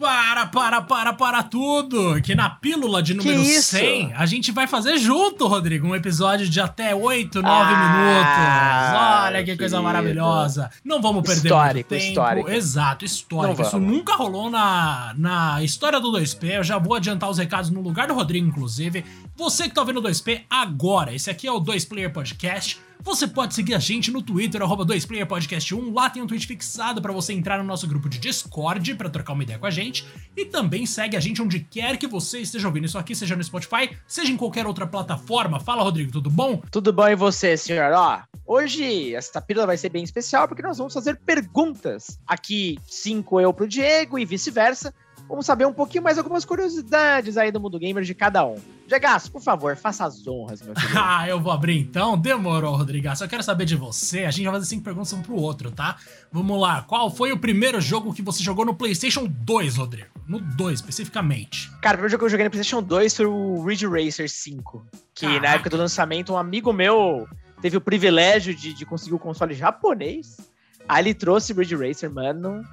Para, para, para, para tudo! Que na pílula de número 100 a gente vai fazer junto, Rodrigo, um episódio de até 8, 9 ah, minutos. Olha que querido. coisa maravilhosa. Não vamos perder histórico, tempo. Histórico. Exato, histórico. Isso nunca rolou na, na história do 2P. Eu já vou adiantar os recados no lugar do Rodrigo, inclusive. Você que tá ouvindo o 2P agora, esse aqui é o 2 Player Podcast você pode seguir a gente no Twitter, arroba 2playerpodcast1, lá tem um tweet fixado para você entrar no nosso grupo de Discord para trocar uma ideia com a gente, e também segue a gente onde quer que você esteja ouvindo isso aqui, seja no Spotify, seja em qualquer outra plataforma. Fala, Rodrigo, tudo bom? Tudo bom e você, senhor? Ó, hoje essa pílula vai ser bem especial porque nós vamos fazer perguntas. Aqui, cinco eu pro Diego e vice-versa. Vamos saber um pouquinho mais algumas curiosidades aí do mundo gamer de cada um. Diegaço, por favor, faça as honras, meu filho. ah, eu vou abrir então? Demorou, Rodrigaço. Eu quero saber de você. A gente vai fazer cinco perguntas um pro outro, tá? Vamos lá. Qual foi o primeiro jogo que você jogou no PlayStation 2, Rodrigo? No 2, especificamente. Cara, o primeiro jogo que eu joguei no PlayStation 2 foi o Ridge Racer 5. Que Caraca. na época do lançamento, um amigo meu teve o privilégio de, de conseguir o console japonês. Aí ele trouxe Ridge Racer, mano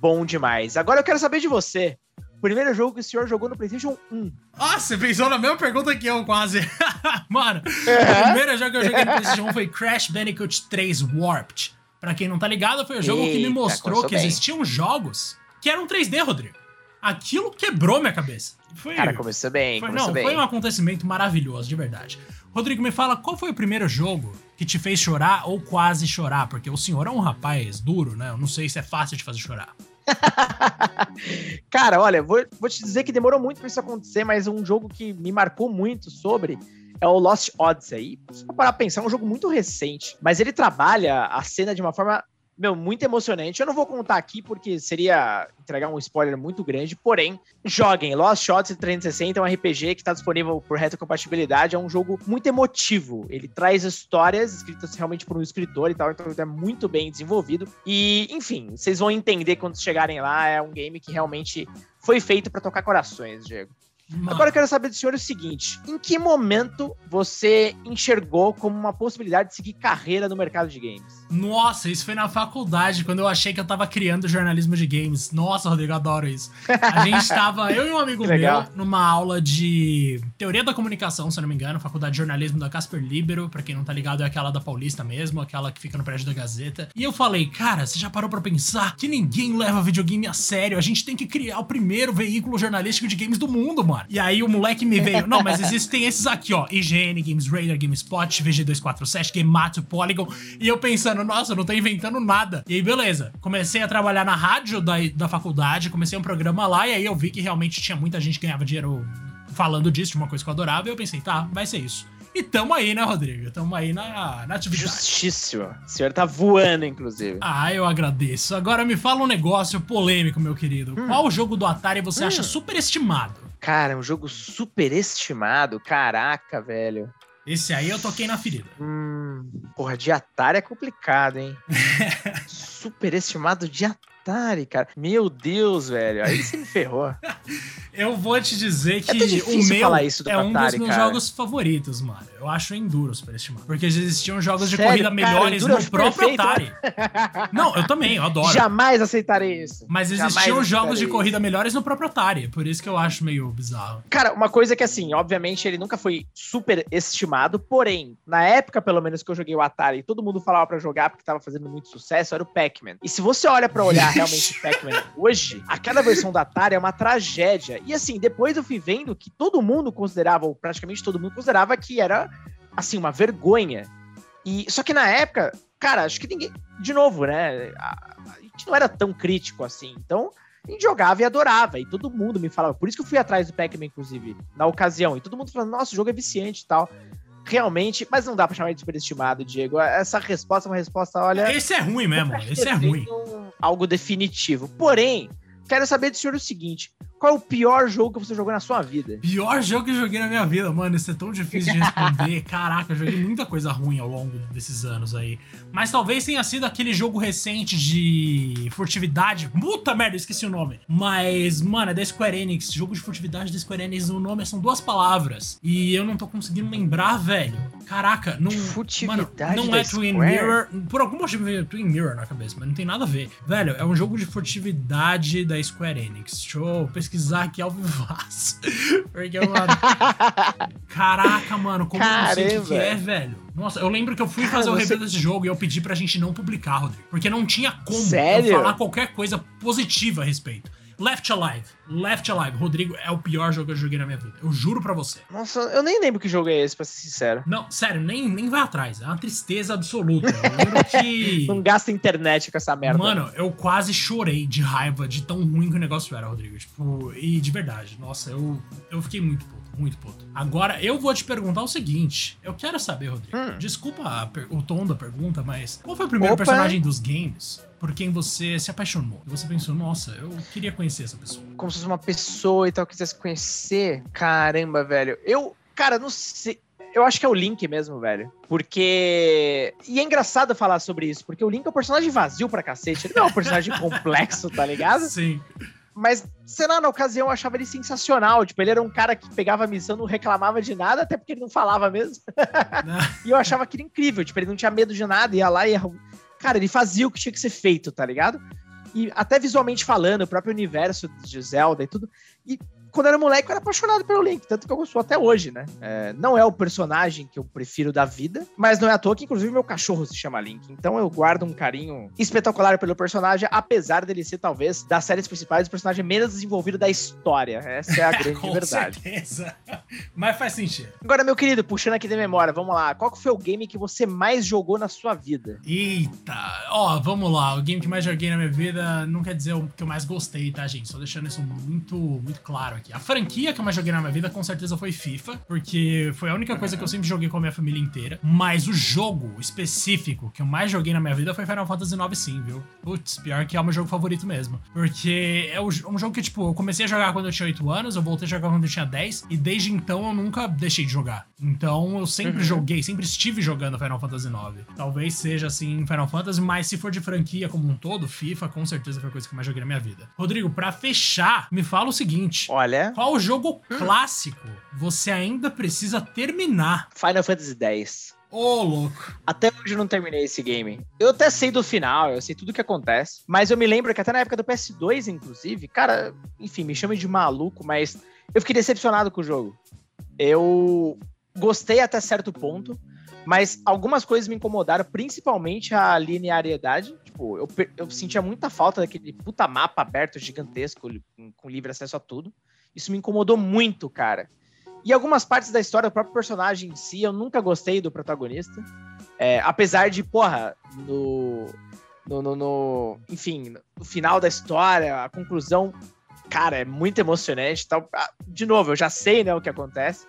bom demais. Agora eu quero saber de você. Primeiro jogo que o senhor jogou no PlayStation 1. Ah, você pensou na mesma pergunta que eu, quase. Mano, é. o primeiro jogo que eu joguei no PlayStation 1 foi Crash Bandicoot 3 Warped. Pra quem não tá ligado, foi o jogo Eita, que me mostrou que bem. existiam jogos que eram 3D, Rodrigo. Aquilo quebrou minha cabeça. Foi, Cara, começou bem. Foi, começou não, bem. foi um acontecimento maravilhoso, de verdade. Rodrigo, me fala, qual foi o primeiro jogo que te fez chorar ou quase chorar? Porque o senhor é um rapaz duro, né? Eu não sei se é fácil de fazer chorar. Cara, olha, vou, vou te dizer que demorou muito pra isso acontecer, mas um jogo que me marcou muito sobre é o Lost Odyssey. Se for parar pra pensar, é um jogo muito recente, mas ele trabalha a cena de uma forma meu, muito emocionante. Eu não vou contar aqui porque seria entregar um spoiler muito grande, porém, joguem. Lost Shots 360 é um RPG que está disponível por retrocompatibilidade, é um jogo muito emotivo. Ele traz histórias escritas realmente por um escritor e tal, então é muito bem desenvolvido. E, enfim, vocês vão entender quando chegarem lá, é um game que realmente foi feito para tocar corações, Diego. Mano. Agora eu quero saber do senhor o seguinte: em que momento você enxergou como uma possibilidade de seguir carreira no mercado de games? Nossa, isso foi na faculdade, quando eu achei que eu tava criando jornalismo de games. Nossa, Rodrigo, adoro isso. A gente tava, eu e um amigo meu, numa aula de teoria da comunicação, se eu não me engano, faculdade de jornalismo da Casper Libero, pra quem não tá ligado, é aquela da Paulista mesmo, aquela que fica no prédio da Gazeta. E eu falei, cara, você já parou pra pensar que ninguém leva videogame a sério? A gente tem que criar o primeiro veículo jornalístico de games do mundo, mano. E aí o moleque me veio, não, mas existem esses aqui, ó, IGN, Games Radar, GameSpot, VG247, GameMatch, Polygon. E eu pensando, nossa, eu não tô inventando nada. E aí, beleza. Comecei a trabalhar na rádio da, da faculdade, comecei um programa lá, e aí eu vi que realmente tinha muita gente que ganhava dinheiro falando disso, de uma coisa que eu adorava, e eu pensei, tá, vai ser isso. E tamo aí, né, Rodrigo? Tamo aí na, na atividade. Justíssimo. O senhor tá voando, inclusive. Ah, eu agradeço. Agora me fala um negócio polêmico, meu querido. Hum. Qual jogo do Atari você hum. acha superestimado? Cara, um jogo superestimado? Caraca, velho. Esse aí eu toquei na ferida. Hum, porra, de Atari é complicado, hein? Superestimado de Atari, cara. Meu Deus, velho. Aí você me ferrou. eu vou te dizer que é o meu falar isso do é um dos meus cara. jogos favoritos, mano. Eu acho Enduro superestimado. Porque existiam jogos de Sério, corrida melhores cara, no próprio perfeito. Atari. Não, eu também, eu adoro. Jamais aceitarei isso. Mas existiam jogos de corrida melhores no próprio Atari. Por isso que eu acho meio bizarro. Cara, uma coisa que assim, obviamente ele nunca foi super estimado, porém, na época pelo menos que eu joguei o Atari, todo mundo falava para jogar porque tava fazendo muito sucesso, era o Pac-Man. E se você olha para olhar realmente Pac-Man hoje, aquela versão da Atari é uma tragédia. E assim, depois eu fui vendo que todo mundo considerava, ou praticamente todo mundo considerava que era assim, uma vergonha. E só que na época, cara, acho que ninguém, de novo, né, a, a gente não era tão crítico assim. Então, a gente jogava e adorava, e todo mundo me falava. Por isso que eu fui atrás do Pac-Man, inclusive, na ocasião. E todo mundo falando, nossa, o jogo é viciante e tal. Realmente, mas não dá pra chamar de superestimado, Diego. Essa resposta é uma resposta, olha. Esse é ruim mesmo, esse é ruim. Algo definitivo. Porém, quero saber do senhor o seguinte: qual é o pior jogo que você jogou na sua vida? Pior jogo que eu joguei na minha vida, mano. Isso é tão difícil de responder. Caraca, eu joguei muita coisa ruim ao longo desses anos aí. Mas talvez tenha sido aquele jogo recente de furtividade. Puta merda, esqueci o nome. Mas, mano, é da Square Enix. Jogo de furtividade da Square Enix. O nome são duas palavras. E eu não tô conseguindo lembrar, velho. Caraca, não. Furtividade mano, não é Twin Square? Mirror. Por algum motivo veio Twin Mirror na cabeça, mas não tem nada a ver. Velho, é um jogo de furtividade da Square Enix. Deixa eu pesquisar aqui ao vivaço. Porque, mano. Caraca, mano, como eu não sei o que, que é, velho? Nossa, eu lembro que eu fui Cara, fazer o você- review desse jogo e eu pedi pra gente não publicar, Rodrigo. Porque não tinha como Sério? eu falar qualquer coisa positiva a respeito. Left Alive. Left Alive. Rodrigo, é o pior jogo que eu joguei na minha vida. Eu juro pra você. Nossa, eu nem lembro que jogo é esse, pra ser sincero. Não, sério, nem, nem vai atrás. É uma tristeza absoluta. Eu lembro que. Não gasta internet com essa merda. Mano, eu quase chorei de raiva de tão ruim que o negócio era, Rodrigo. Tipo, e de verdade, nossa, eu, eu fiquei muito puto, muito puto. Agora, eu vou te perguntar o seguinte. Eu quero saber, Rodrigo. Hum. Desculpa o tom da pergunta, mas qual foi o primeiro Opa. personagem dos games por quem você se apaixonou? E você pensou, nossa, eu queria conhecer essa pessoa. como fosse uma pessoa e tal, quisesse conhecer. Caramba, velho. Eu, cara, não sei. Eu acho que é o Link mesmo, velho. Porque. E é engraçado falar sobre isso, porque o Link é um personagem vazio pra cacete. Ele não é um personagem complexo, tá ligado? Sim. Mas, sei lá, na ocasião eu achava ele sensacional. Tipo, ele era um cara que pegava a missão, não reclamava de nada, até porque ele não falava mesmo. Né? E eu achava aquilo incrível. Tipo, ele não tinha medo de nada, ia lá e. Cara, ele fazia o que tinha que ser feito, tá ligado? E até visualmente falando, o próprio universo de Zelda e tudo. E quando eu era moleque, eu era apaixonado pelo Link, tanto que eu gosto até hoje, né? É, não é o personagem que eu prefiro da vida, mas não é à toa que, inclusive, meu cachorro se chama Link. Então eu guardo um carinho espetacular pelo personagem, apesar dele ser, talvez, das séries principais, o personagem menos desenvolvido da história. Essa é a grande Com verdade. certeza. Mas faz sentido. Agora, meu querido, puxando aqui da memória, vamos lá. Qual foi o game que você mais jogou na sua vida? Eita, ó, vamos lá. O game que mais joguei na minha vida não quer dizer o que eu mais gostei, tá, gente? Só deixando isso muito, muito claro aqui. A franquia que eu mais joguei na minha vida com certeza foi FIFA, porque foi a única coisa que eu sempre joguei com a minha família inteira. Mas o jogo específico que eu mais joguei na minha vida foi Final Fantasy IX, sim, viu? Putz, pior que é o meu jogo favorito mesmo. Porque é um jogo que, tipo, eu comecei a jogar quando eu tinha 8 anos, eu voltei a jogar quando eu tinha 10, e desde então eu nunca deixei de jogar. Então eu sempre Uhum. joguei, sempre estive jogando Final Fantasy IX. Talvez seja assim Final Fantasy, mas se for de franquia como um todo, FIFA com certeza foi a coisa que eu mais joguei na minha vida. Rodrigo, pra fechar, me fala o seguinte: Olha, qual jogo clássico você ainda precisa terminar? Final Fantasy X. Ô, louco. Até hoje eu não terminei esse game. Eu até sei do final, eu sei tudo o que acontece. Mas eu me lembro que até na época do PS2, inclusive, cara, enfim, me chame de maluco, mas eu fiquei decepcionado com o jogo. Eu gostei até certo ponto, mas algumas coisas me incomodaram, principalmente a linearidade. Tipo, eu, eu sentia muita falta daquele puta mapa aberto gigantesco, com livre acesso a tudo. Isso me incomodou muito, cara. E algumas partes da história, o próprio personagem em si, eu nunca gostei do protagonista. É, apesar de, porra, no, no, no- no- Enfim, no final da história, a conclusão, cara, é muito emocionante. Tal. Ah, De novo, eu já sei né, o que acontece.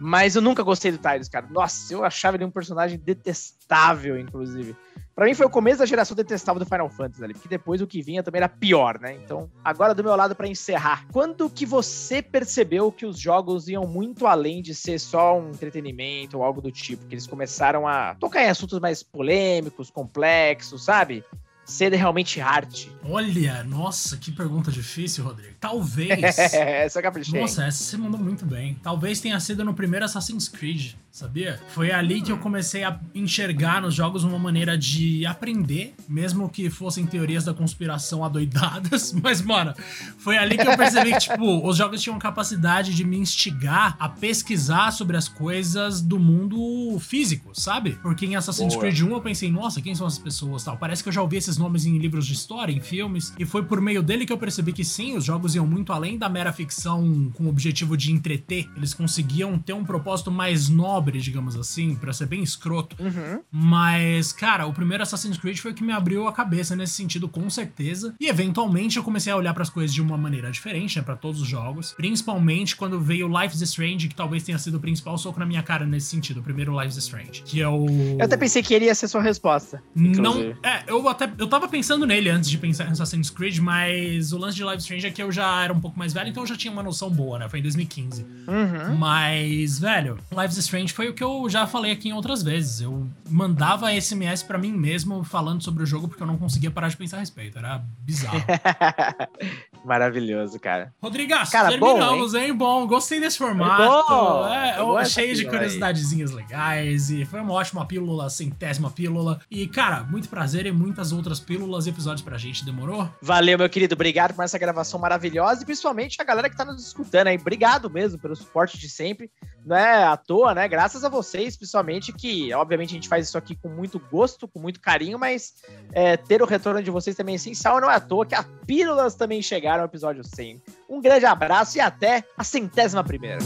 Mas eu nunca gostei do Tidus, cara. Nossa, eu achava ele um personagem detestável, inclusive. Pra mim foi o começo da geração detestável do Final Fantasy ali, porque depois o que vinha também era pior, né? Então, agora do meu lado pra encerrar. Quando que você percebeu que os jogos iam muito além de ser só um entretenimento ou algo do tipo, que eles começaram a tocar em assuntos mais polêmicos, complexos, sabe? Ser realmente arte. Olha, nossa, que pergunta difícil, Rodrigo. Talvez. Essa caprichei. Nossa, essa você mandou muito bem. Talvez tenha sido no primeiro Assassin's Creed, sabia? Foi ali que eu comecei a enxergar nos jogos uma maneira de aprender, mesmo que fossem teorias da conspiração adoidadas. Mas, mano, foi ali que eu percebi que, tipo, os jogos tinham capacidade de me instigar a pesquisar sobre as coisas do mundo físico, sabe? Porque em Assassin's Boa. Creed 1 eu pensei, nossa, quem são essas pessoas tal? Parece que eu já ouvi esses nomes em livros de história, em filmes, e foi por meio dele que eu percebi que sim, os jogos iam muito além da mera ficção com o objetivo de entreter. Eles conseguiam ter um propósito mais nobre, digamos assim, pra ser bem escroto. Uhum. Mas, cara, o primeiro Assassin's Creed foi o que me abriu a cabeça nesse sentido, com certeza. E eventualmente eu comecei a olhar pras coisas de uma maneira diferente, né, pra todos os jogos. Principalmente quando veio Life is Strange, que talvez tenha sido o principal soco na minha cara nesse sentido, o primeiro Life is Strange, que é o Eu até pensei que ele ia ser sua resposta. não, inclusive. é, eu até Eu tava pensando nele antes de pensar em Assassin's Creed, mas o lance de Live Strange é que eu já era um pouco mais velho, então eu já tinha uma noção boa, né? Foi em 2015. Uhum. Mas, velho, Live Strange foi o que eu já falei aqui em outras vezes. Eu mandava SMS para mim mesmo falando sobre o jogo porque eu não conseguia parar de pensar a respeito. Era bizarro. Maravilhoso, cara. Rodrigas, cara, terminamos, bom, hein? hein? Bom, gostei desse formato. É, bom. É, cheio de curiosidadezinhas legais e foi uma ótima pílula, centésima pílula. E, cara, muito prazer e muitas outras pílulas e episódios pra gente. Demorou? Valeu, meu querido. Obrigado por essa gravação maravilhosa e principalmente a galera que tá nos escutando aí. Obrigado mesmo pelo suporte de sempre. Não é à toa, né? Graças a vocês, principalmente, que obviamente a gente faz isso aqui com muito gosto, com muito carinho, mas é, ter o retorno de vocês também é essencial. Não é à toa que as pílulas também chegaram ao episódio 100. Um grande abraço e até a centésima primeira.